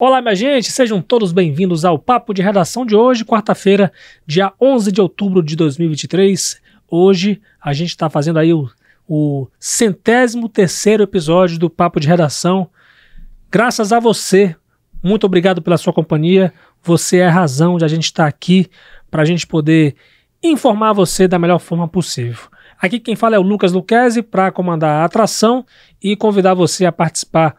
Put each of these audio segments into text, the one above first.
Olá, minha gente, sejam todos bem-vindos ao Papo de Redação de hoje, quarta-feira, dia 11 de outubro de 2023. Hoje a gente está fazendo aí o, o centésimo terceiro episódio do Papo de Redação. Graças a você, muito obrigado pela sua companhia. Você é a razão de a gente estar tá aqui para a gente poder informar você da melhor forma possível. Aqui quem fala é o Lucas Luquezzi para comandar a atração e convidar você a participar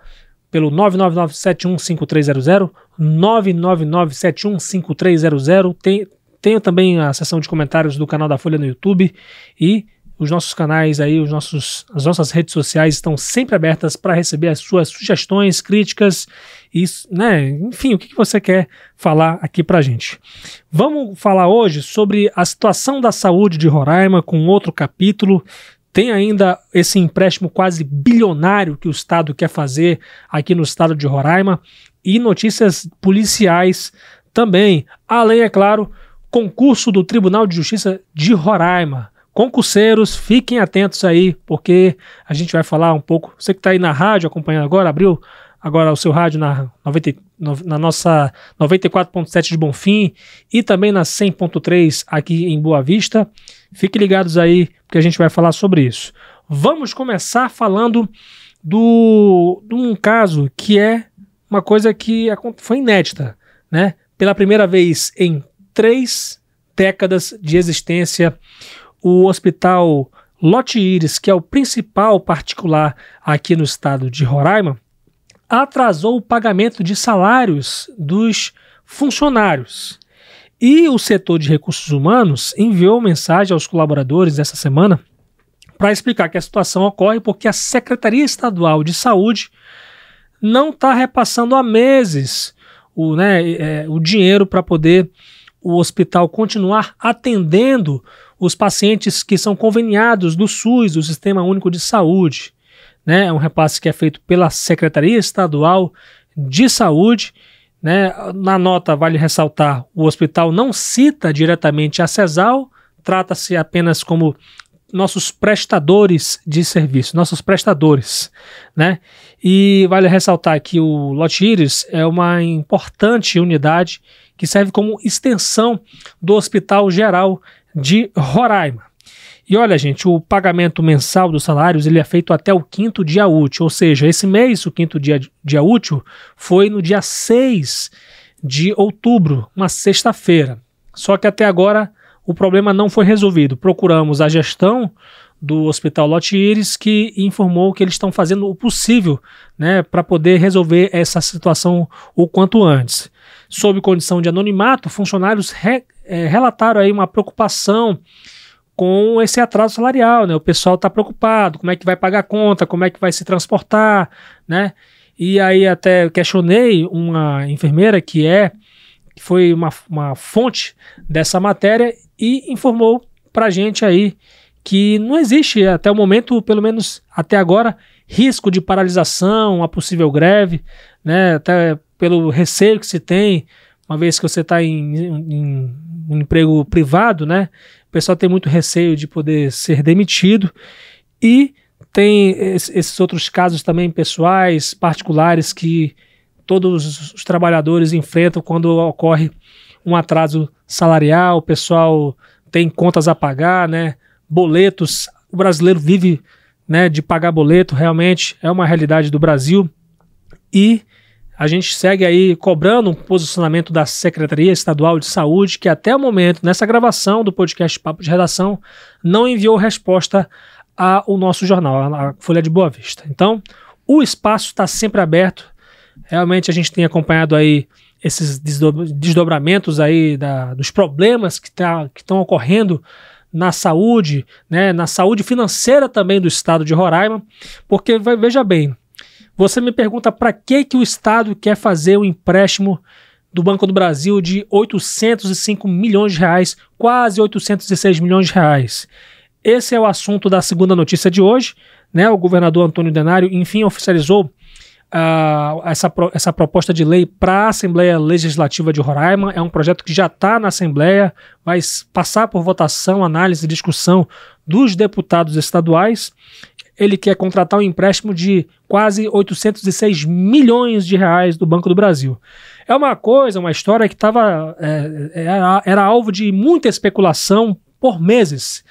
pelo 999715300, 999715300. Tem, tenho também a seção de comentários do canal da Folha no YouTube e os nossos canais aí, os nossos, as nossas redes sociais estão sempre abertas para receber as suas sugestões, críticas, e, né, enfim, o que, que você quer falar aqui para gente. Vamos falar hoje sobre a situação da saúde de Roraima com outro capítulo. Tem ainda esse empréstimo quase bilionário que o Estado quer fazer aqui no estado de Roraima e notícias policiais também. Além, é claro, concurso do Tribunal de Justiça de Roraima. Concurseiros, fiquem atentos aí, porque a gente vai falar um pouco. Você que está aí na rádio acompanhando agora, abriu agora o seu rádio na, 90, na nossa 94.7 de Bonfim e também na 100.3 aqui em Boa Vista. Fiquem ligados aí, porque a gente vai falar sobre isso. Vamos começar falando do, de um caso que é uma coisa que foi inédita, né? Pela primeira vez em três décadas de existência, o Hospital Lote que é o principal particular aqui no estado de Roraima, atrasou o pagamento de salários dos funcionários. E o setor de recursos humanos enviou mensagem aos colaboradores essa semana para explicar que a situação ocorre porque a Secretaria Estadual de Saúde não está repassando há meses o, né, é, o dinheiro para poder o hospital continuar atendendo os pacientes que são conveniados do SUS, do Sistema Único de Saúde né? É um repasse que é feito pela Secretaria Estadual de Saúde. Né? Na nota, vale ressaltar, o hospital não cita diretamente a CESAL, trata-se apenas como nossos prestadores de serviço, nossos prestadores, né? E vale ressaltar que o Lotires é uma importante unidade que serve como extensão do Hospital Geral de Roraima. E olha, gente, o pagamento mensal dos salários ele é feito até o quinto dia útil, ou seja, esse mês, o quinto dia, dia útil, foi no dia 6 de outubro, uma sexta-feira. Só que até agora o problema não foi resolvido. Procuramos a gestão do Hospital Lote que informou que eles estão fazendo o possível né, para poder resolver essa situação o quanto antes. Sob condição de anonimato, funcionários re, é, relataram aí uma preocupação com esse atraso salarial, né? O pessoal está preocupado, como é que vai pagar a conta, como é que vai se transportar, né? E aí até questionei uma enfermeira que é que foi uma, uma fonte dessa matéria e informou para gente aí que não existe até o momento, pelo menos até agora, risco de paralisação, uma possível greve, né? Até pelo receio que se tem, uma vez que você está em, em, em emprego privado, né? O pessoal tem muito receio de poder ser demitido e tem esses outros casos também pessoais, particulares que todos os trabalhadores enfrentam quando ocorre um atraso salarial, o pessoal tem contas a pagar, né? Boletos, o brasileiro vive, né, de pagar boleto, realmente é uma realidade do Brasil. E a gente segue aí cobrando um posicionamento da Secretaria Estadual de Saúde, que até o momento, nessa gravação do podcast Papo de Redação, não enviou resposta ao nosso jornal, a Folha de Boa Vista. Então, o espaço está sempre aberto. Realmente a gente tem acompanhado aí esses desdobramentos aí da, dos problemas que tá, estão ocorrendo na saúde, né, na saúde financeira também do estado de Roraima, porque veja bem, você me pergunta para que, que o Estado quer fazer o empréstimo do Banco do Brasil de 805 milhões de reais, quase 806 milhões de reais. Esse é o assunto da segunda notícia de hoje. Né? O governador Antônio Denário, enfim, oficializou uh, essa, essa proposta de lei para a Assembleia Legislativa de Roraima. É um projeto que já está na Assembleia, vai passar por votação, análise e discussão dos deputados estaduais ele quer contratar um empréstimo de quase 806 milhões de reais do Banco do Brasil. É uma coisa, uma história que tava, é, era, era alvo de muita especulação por meses.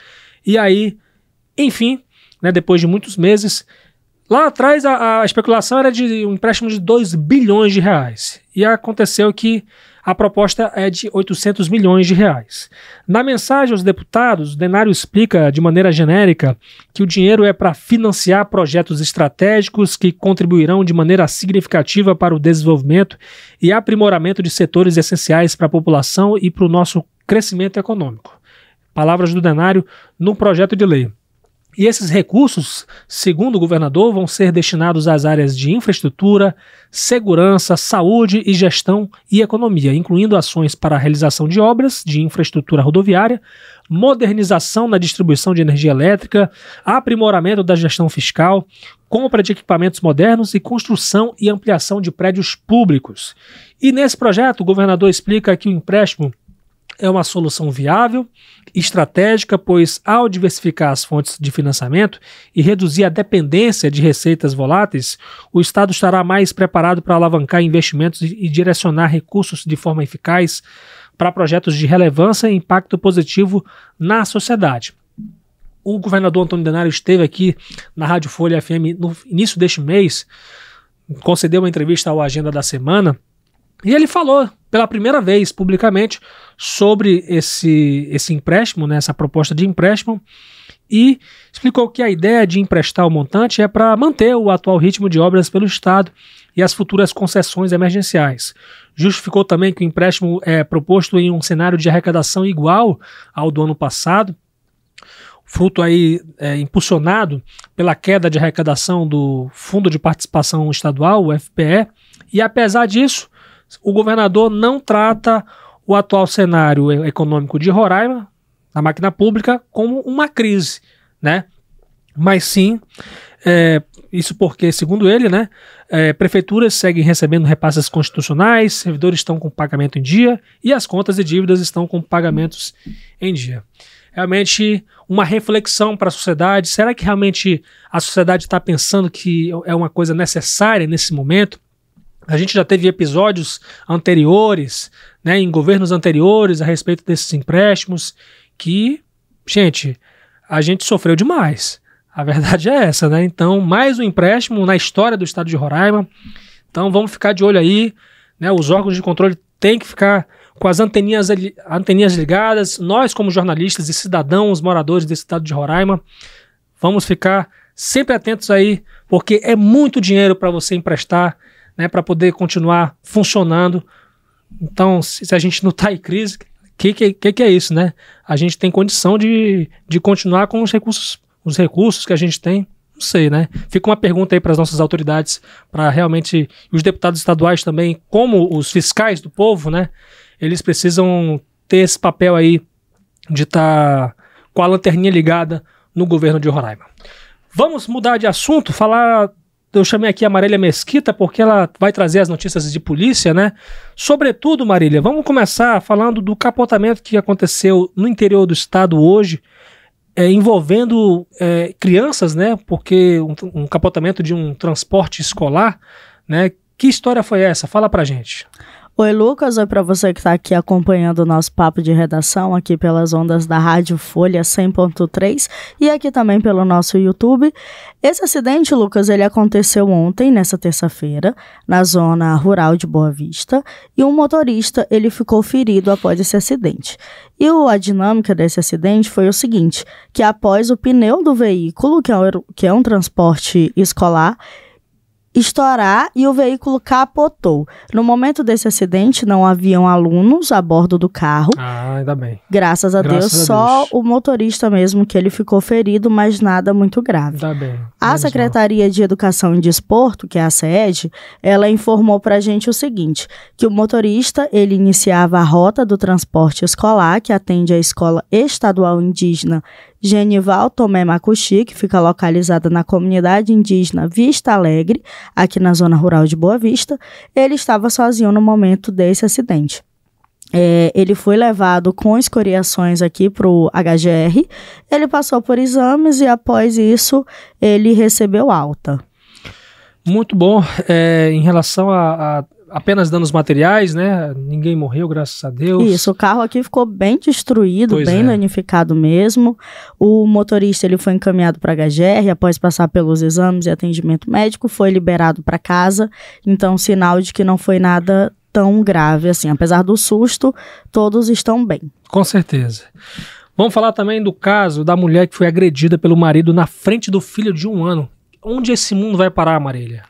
E aí, enfim, né, depois de muitos meses, lá atrás a, a especulação era de um empréstimo de 2 bilhões de reais. E aconteceu que a proposta é de 800 milhões de reais. Na mensagem aos deputados, Denário explica de maneira genérica que o dinheiro é para financiar projetos estratégicos que contribuirão de maneira significativa para o desenvolvimento e aprimoramento de setores essenciais para a população e para o nosso crescimento econômico. Palavras do Denário no projeto de lei. E esses recursos, segundo o governador, vão ser destinados às áreas de infraestrutura, segurança, saúde e gestão e economia, incluindo ações para a realização de obras de infraestrutura rodoviária, modernização na distribuição de energia elétrica, aprimoramento da gestão fiscal, compra de equipamentos modernos e construção e ampliação de prédios públicos. E nesse projeto, o governador explica que o empréstimo é uma solução viável, estratégica, pois ao diversificar as fontes de financiamento e reduzir a dependência de receitas voláteis, o Estado estará mais preparado para alavancar investimentos e direcionar recursos de forma eficaz para projetos de relevância e impacto positivo na sociedade. O governador Antônio Denário esteve aqui na Rádio Folha FM no início deste mês, concedeu uma entrevista ao Agenda da Semana e ele falou pela primeira vez publicamente sobre esse, esse empréstimo, né, essa proposta de empréstimo, e explicou que a ideia de emprestar o montante é para manter o atual ritmo de obras pelo Estado e as futuras concessões emergenciais. Justificou também que o empréstimo é proposto em um cenário de arrecadação igual ao do ano passado, fruto aí é, impulsionado pela queda de arrecadação do Fundo de Participação Estadual, o FPE, e apesar disso, o governador não trata o atual cenário econômico de Roraima, a máquina pública, como uma crise, né? Mas sim, é, isso porque, segundo ele, né, é, prefeituras seguem recebendo repasses constitucionais, servidores estão com pagamento em dia e as contas e dívidas estão com pagamentos em dia. Realmente uma reflexão para a sociedade. Será que realmente a sociedade está pensando que é uma coisa necessária nesse momento? A gente já teve episódios anteriores, né, em governos anteriores, a respeito desses empréstimos, que, gente, a gente sofreu demais. A verdade é essa, né? Então, mais um empréstimo na história do estado de Roraima. Então, vamos ficar de olho aí, né? Os órgãos de controle têm que ficar com as anteninhas, anteninhas ligadas. Nós, como jornalistas e cidadãos, moradores desse estado de Roraima, vamos ficar sempre atentos aí, porque é muito dinheiro para você emprestar né, para poder continuar funcionando. Então, se, se a gente não está em crise, que, que, que, é isso, né? A gente tem condição de, de continuar com os recursos, os recursos que a gente tem. Não sei, né? Fica uma pergunta aí para as nossas autoridades, para realmente os deputados estaduais também, como os fiscais do povo, né? Eles precisam ter esse papel aí de estar tá com a lanterninha ligada no governo de Roraima. Vamos mudar de assunto, falar eu chamei aqui a Marília Mesquita porque ela vai trazer as notícias de polícia, né? Sobretudo, Marília, vamos começar falando do capotamento que aconteceu no interior do estado hoje, é, envolvendo é, crianças, né? Porque um, um capotamento de um transporte escolar, né? Que história foi essa? Fala pra gente. Oi, Lucas. Oi para você que está aqui acompanhando o nosso papo de redação aqui pelas ondas da Rádio Folha 100.3 e aqui também pelo nosso YouTube. Esse acidente, Lucas, ele aconteceu ontem, nessa terça-feira, na zona rural de Boa Vista, e um motorista, ele ficou ferido após esse acidente. E a dinâmica desse acidente foi o seguinte, que após o pneu do veículo, que é, que é um transporte escolar, estourar e o veículo capotou. No momento desse acidente, não haviam alunos a bordo do carro. Ah, ainda bem. Graças a Graças Deus, a só Deus. o motorista mesmo que ele ficou ferido, mas nada muito grave. Tá bem. A Secretaria mal. de Educação e Desporto, que é a SED, ela informou pra gente o seguinte, que o motorista, ele iniciava a rota do transporte escolar, que atende a escola estadual indígena Genival Tomé Macuxi, que fica localizada na comunidade indígena Vista Alegre, aqui na zona rural de Boa Vista, ele estava sozinho no momento desse acidente. é, ele foi levado com escoriações aqui para o HGR. Ele passou por exames e após isso ele recebeu alta. Muito bom. É, em relação a, a apenas danos materiais, né? Ninguém morreu, graças a Deus. Isso, o carro aqui ficou bem destruído, Pois bem é. danificado mesmo. O motorista ele foi encaminhado para HGR após passar pelos exames e atendimento médico, foi liberado para casa. Então, sinal de que não foi nada tão grave assim. Apesar do susto, todos estão bem. Com certeza. Vamos falar também do caso da mulher que foi agredida pelo marido na frente do filho de um ano. Onde esse mundo vai parar, Marília?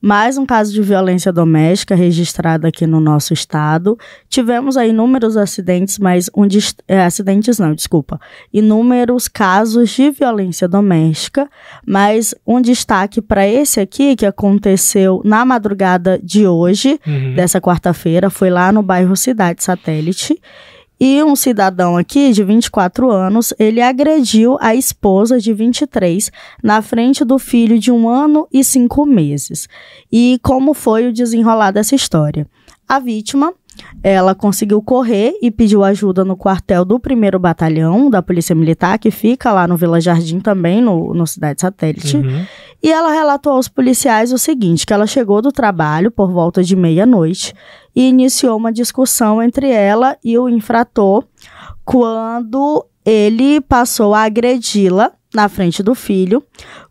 Mais um caso de violência doméstica registrado aqui no nosso estado. Tivemos aí inúmeros acidentes, mas um é, acidentes não, desculpa. Inúmeros casos de violência doméstica, mas um destaque para esse aqui que aconteceu na madrugada de hoje, Uhum. dessa quarta-feira, foi lá no bairro Cidade Satélite. E um cidadão aqui de 24 anos, ele agrediu a esposa de 23 na frente do filho de um ano e cinco meses. E como foi o desenrolar dessa história? A vítima, ela conseguiu correr e pediu ajuda no quartel do primeiro batalhão da Polícia Militar, que fica lá no Vila Jardim também, no, no Cidade Satélite. Uhum. E ela relatou aos policiais o seguinte: que ela chegou do trabalho por volta de meia-noite e iniciou uma discussão entre ela e o infrator quando ele passou a agredi-la na frente do filho,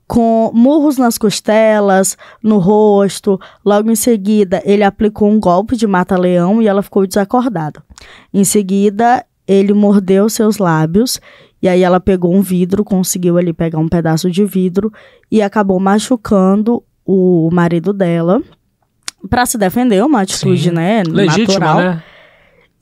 com murros nas costelas, no rosto. Logo em seguida, ele aplicou um golpe de mata-leão e ela ficou desacordada. Em seguida, ele mordeu seus lábios e aí ela pegou um vidro, conseguiu ali pegar um pedaço de vidro e acabou machucando o marido dela para se defender, uma atitude, Sim. né, Legítima, natural. né?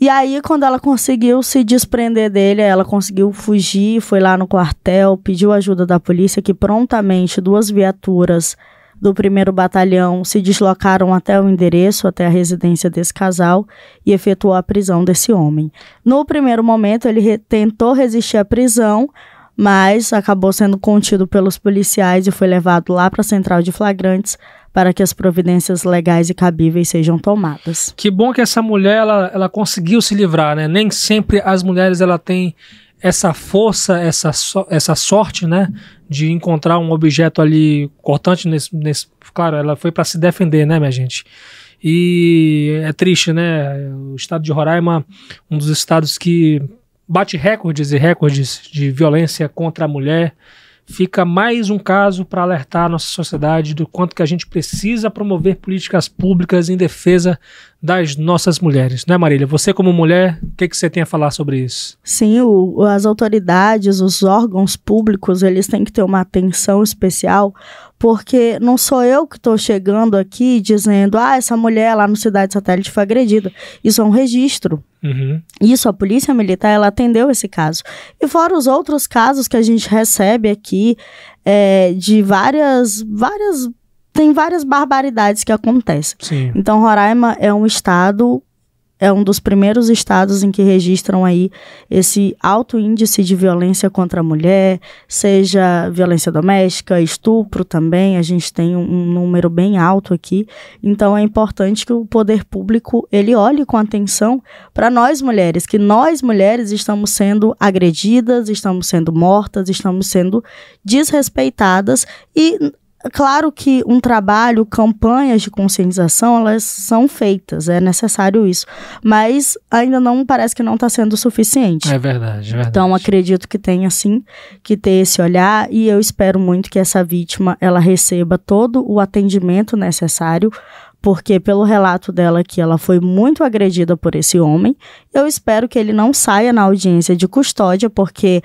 E aí, quando ela conseguiu se desprender dele, ela conseguiu fugir, foi lá no quartel, pediu ajuda da polícia, que prontamente duas viaturas do primeiro batalhão se deslocaram até o endereço, até a residência desse casal, e efetuou a prisão desse homem. No primeiro momento, ele re- tentou resistir à prisão, mas acabou sendo contido pelos policiais e foi levado lá para a central de flagrantes para que as providências legais e cabíveis sejam tomadas. Que bom que essa mulher ela, ela conseguiu se livrar, né? Nem sempre as mulheres ela têm essa força, essa, so- essa sorte, né? De encontrar um objeto ali cortante nesse, nesse claro, ela foi para se defender, né, minha gente? E é triste, né? O estado de Roraima, um dos estados que bate recordes e recordes de violência contra a mulher. Fica mais um caso para alertar a nossa sociedade do quanto que a gente precisa promover políticas públicas em defesa das nossas mulheres, né, Marília? Você como mulher, o que, que você tem a falar sobre isso? Sim, o- as autoridades, os órgãos públicos, eles têm que ter uma atenção especial, porque não sou eu que estou chegando aqui dizendo, ah, essa mulher lá no Cidade Satélite foi agredida. Isso é um registro. Uhum. Isso, a Polícia Militar, ela atendeu esse caso. E fora os outros casos que a gente recebe aqui, é, de várias, várias, tem várias barbaridades que acontecem. Sim. Então, Roraima é um estado, é um dos primeiros estados em que registram aí esse alto índice de violência contra a mulher, seja violência doméstica, estupro também, a gente tem um, um número bem alto aqui. Então, é importante que o poder público ele olhe com atenção para nós mulheres, que nós mulheres estamos sendo agredidas, estamos sendo mortas, estamos sendo desrespeitadas e Claro que um trabalho, campanhas de conscientização, elas são feitas, é necessário isso. Mas ainda não parece que não está sendo suficiente. É verdade, é verdade. Então acredito que tenha sim que ter esse olhar e eu espero muito que essa vítima ela receba todo o atendimento necessário, porque pelo relato dela que ela foi muito agredida por esse homem, eu espero que ele não saia na audiência de custódia, porque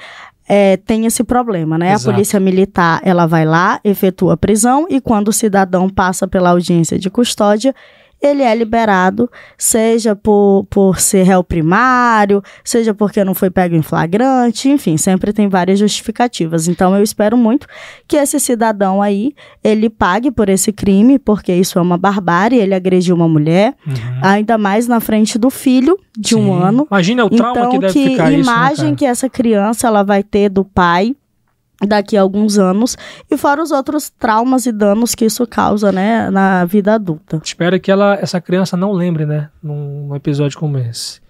é, tem esse problema, né? Exato. A polícia militar, ela vai lá, efetua a prisão e quando o cidadão passa pela audiência de custódia, ele é liberado, seja por, por ser réu primário, seja porque não foi pego em flagrante, enfim, sempre tem várias justificativas. Então eu espero muito que esse cidadão aí, ele pague por esse crime, porque isso é uma barbárie, ele agrediu uma mulher, Uhum. ainda mais na frente do filho de um Sim. ano. Imagina o trauma Então, que deve que ficar isso, né, imagem que essa criança ela vai ter do pai daqui a alguns anos, e fora os outros traumas e danos que isso causa, né, na vida adulta. Espero que ela, essa criança não lembre, né, num episódio como esse.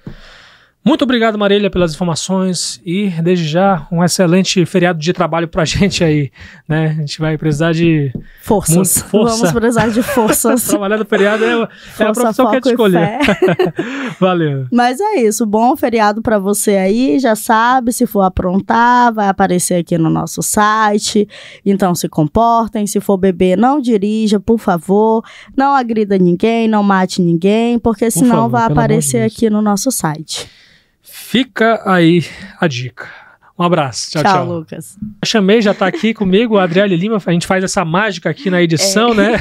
Muito obrigado, Marília, pelas informações e, desde já, um excelente feriado de trabalho pra gente aí, né? A gente vai precisar de... Forças. Força. Vamos precisar de forças. Trabalhar no feriado é, é a profissão que a gente escolher. Valeu. Mas é isso, bom feriado para você aí, já sabe, se for aprontar, vai aparecer aqui no nosso site, então se comportem, se for beber, não dirija, por favor, não agrida ninguém, não mate ninguém, porque senão favor, vai de aparecer Deus. aqui no nosso site. Fica aí a dica. Um abraço. Tchau, tchau. Lucas. Chamei, já tá aqui comigo, a Adriele Lima. A gente faz essa mágica aqui na edição, né?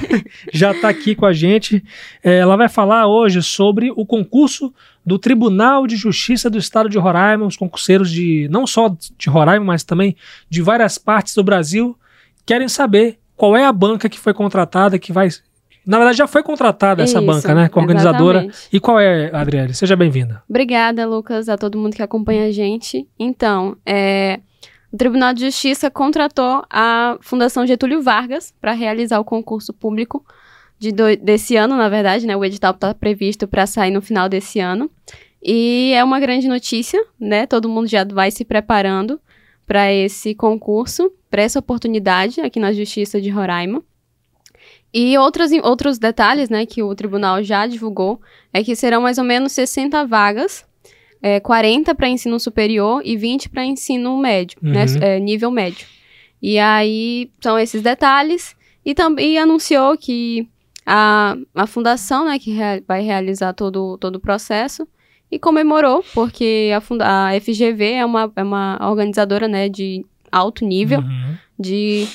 Já tá aqui com a gente. É, ela vai falar hoje sobre o concurso do Tribunal de Justiça do Estado de Roraima, os concurseiros de não só de Roraima, mas também de várias partes do Brasil querem saber qual é a banca que foi contratada, que vai. Na verdade, já foi contratada essa Isso, banca, né? Com a organizadora. exatamente. E qual é, Adriele? Seja bem-vinda. Obrigada, Lucas, a todo mundo que acompanha a gente. Então, é, o Tribunal de Justiça contratou a Fundação Getúlio Vargas para realizar o concurso público de do- desse ano, na verdade, né? O edital está previsto para sair no final desse ano. E é uma grande notícia, né? Todo mundo já vai se preparando para esse concurso, para essa oportunidade aqui na Justiça de Roraima. E outros, outros detalhes, né, que o tribunal já divulgou, é que serão mais ou menos 60 vagas, é, 40 para ensino superior e 20 para ensino médio, né, Uhum. é, nível médio. E aí são esses detalhes. E também anunciou que a, a fundação, né, que rea- vai realizar todo, todo o processo, e comemorou, porque a, funda a FGV é uma, é uma organizadora, né, de alto nível, Uhum. de,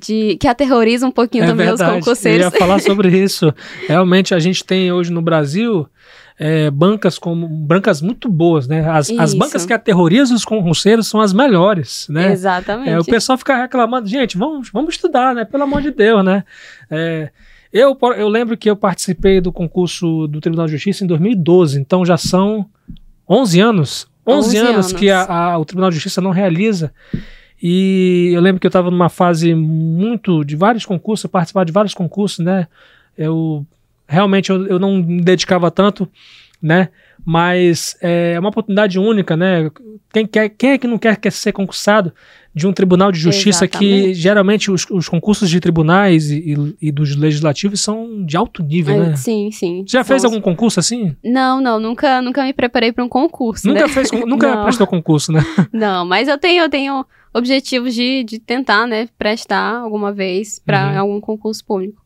de que aterroriza um pouquinho também os É Eu concurseiros. ia falar sobre isso. Realmente a gente tem hoje no Brasil é, bancas como bancas muito boas, né? As, as bancas que aterrorizam os concurseiros são as melhores, né? Exatamente. É, o pessoal fica reclamando, gente, vamos, vamos estudar, né? Pelo amor de Deus, né? É, eu, eu lembro que eu participei do concurso do Tribunal de Justiça em 2012, então já são 11 anos. 11, 11 anos, anos. que a- a- o Tribunal de Justiça não realiza. E eu lembro que eu estava numa fase muito de vários concursos, eu participava de vários concursos, né? Eu realmente eu, eu não me dedicava tanto, né? Mas é uma oportunidade única, né? Quem, quer, quem é que não quer, quer ser concursado de um tribunal de justiça que Exatamente. geralmente os, os concursos de tribunais e, e- e dos legislativos são de alto nível, É, né? Sim, sim. Já fez São algum concurso assim? os- Não, não, nunca, nunca me preparei para um concurso, Nunca né? fez, nunca Não. prestou concurso, né? Não, mas eu tenho, eu tenho objetivos de, de tentar, né, prestar alguma vez para Uhum. algum concurso público.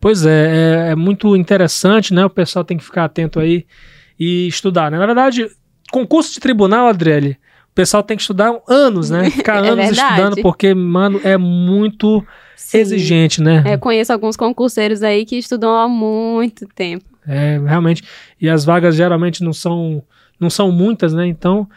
Pois é, é, é muito interessante, né? O pessoal tem que ficar atento aí e estudar, né? Na verdade, concurso de tribunal, Adriele, o pessoal tem que estudar anos, né? Ficar É anos verdade. estudando, porque, mano, é muito Sim. exigente, né? É, conheço alguns concurseiros aí que estudam há muito tempo. É, realmente. E as vagas geralmente não são, não são muitas, né? Então,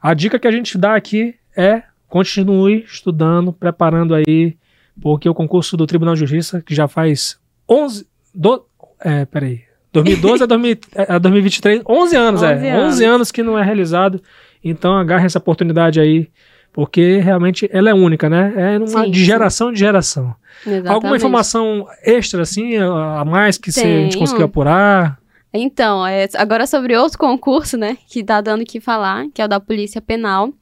a dica que a gente dá aqui é continue estudando, preparando aí, porque o concurso do Tribunal de Justiça, que já faz 11. Do, é, peraí. 2012 a, 2000 a 2023, 11 anos, 11 é. anos. 11 anos que não é realizado. Então, agarre essa oportunidade aí, porque realmente ela é única, né? É uma, Sim, de sim. geração em geração. Exatamente. Alguma informação extra, assim, a mais que você, a gente conseguiu apurar? Então, é, agora sobre outro concurso, né, que tá dando o que falar, que é o da Polícia Penal.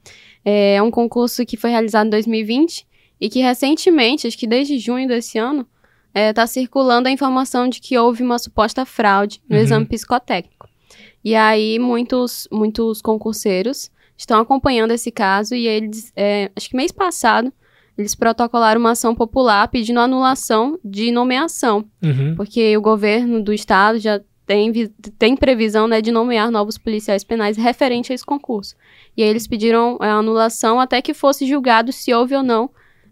É um concurso que foi realizado em 2020 e que recentemente, acho que desde junho desse ano, está circulando a informação de que houve uma suposta fraude no Uhum. exame psicotécnico. E aí, muitos, muitos concurseiros estão acompanhando esse caso e eles, é, acho que mês passado, eles protocolaram uma ação popular pedindo anulação de nomeação Uhum. porque o governo do estado já tem, tem previsão né, de nomear novos policiais penais referente a esse concurso. E aí eles pediram a anulação até que fosse julgado se houve ou não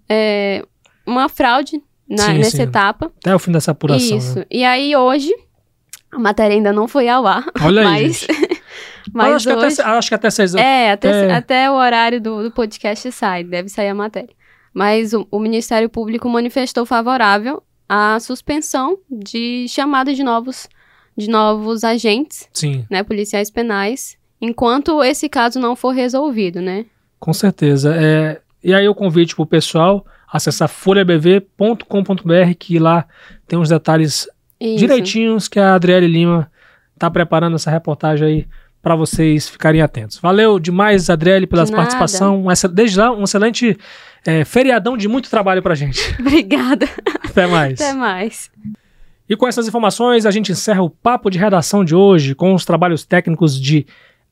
é, uma fraude na- Sim, nessa sim. etapa. Até o fim dessa apuração. Isso. Né? E aí hoje, a matéria ainda não foi ao ar, Olha aí, mas, gente. mas acho, que hoje... até, acho que até seis É, até, É. até o horário do, do podcast sai, deve sair a matéria. Mas o, o Ministério Público manifestou favorável à suspensão de chamada de novos, de novos agentes, Sim, né, policiais penais, enquanto esse caso não for resolvido, né? com certeza. É, E aí o convite para o pessoal acessar folhabv.com.br, que lá tem uns detalhes Isso. direitinhos que a Adriele Lima está preparando essa reportagem aí para vocês ficarem atentos. Valeu demais, Adriele, pela De participação. Desde já, um excelente é, feriadão de muito trabalho pra gente. Obrigada. Até mais. Até mais. E com essas informações, a gente encerra o papo de redação de hoje com os trabalhos técnicos de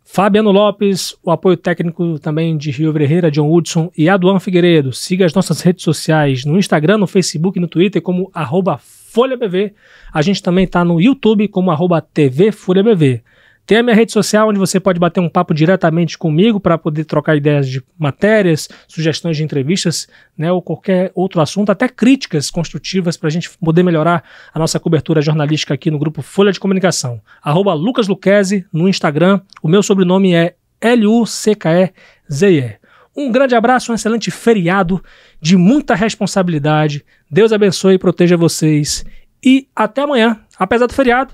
Fabiano Lopes, o apoio técnico também de Rio Ferreira, John Hudson e Aduan Figueiredo. Siga as nossas redes sociais no Instagram, no Facebook e no Twitter como arroba FolhaBV. A gente também está no YouTube como arroba TV FolhaBV. Tem a minha rede social onde você pode bater um papo diretamente comigo para poder trocar ideias de matérias, sugestões de entrevistas, né, ou qualquer outro assunto, até críticas construtivas para a gente poder melhorar a nossa cobertura jornalística aqui no grupo Folha de Comunicação. Arroba Lucas Luquezzi no Instagram. O meu sobrenome é L-U-C-K-E-Z-E. Um grande abraço, um excelente feriado de muita responsabilidade. Deus abençoe e proteja vocês. E até amanhã, apesar do feriado.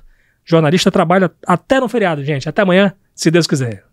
Jornalista trabalha até no feriado, gente. Até amanhã, se Deus quiser.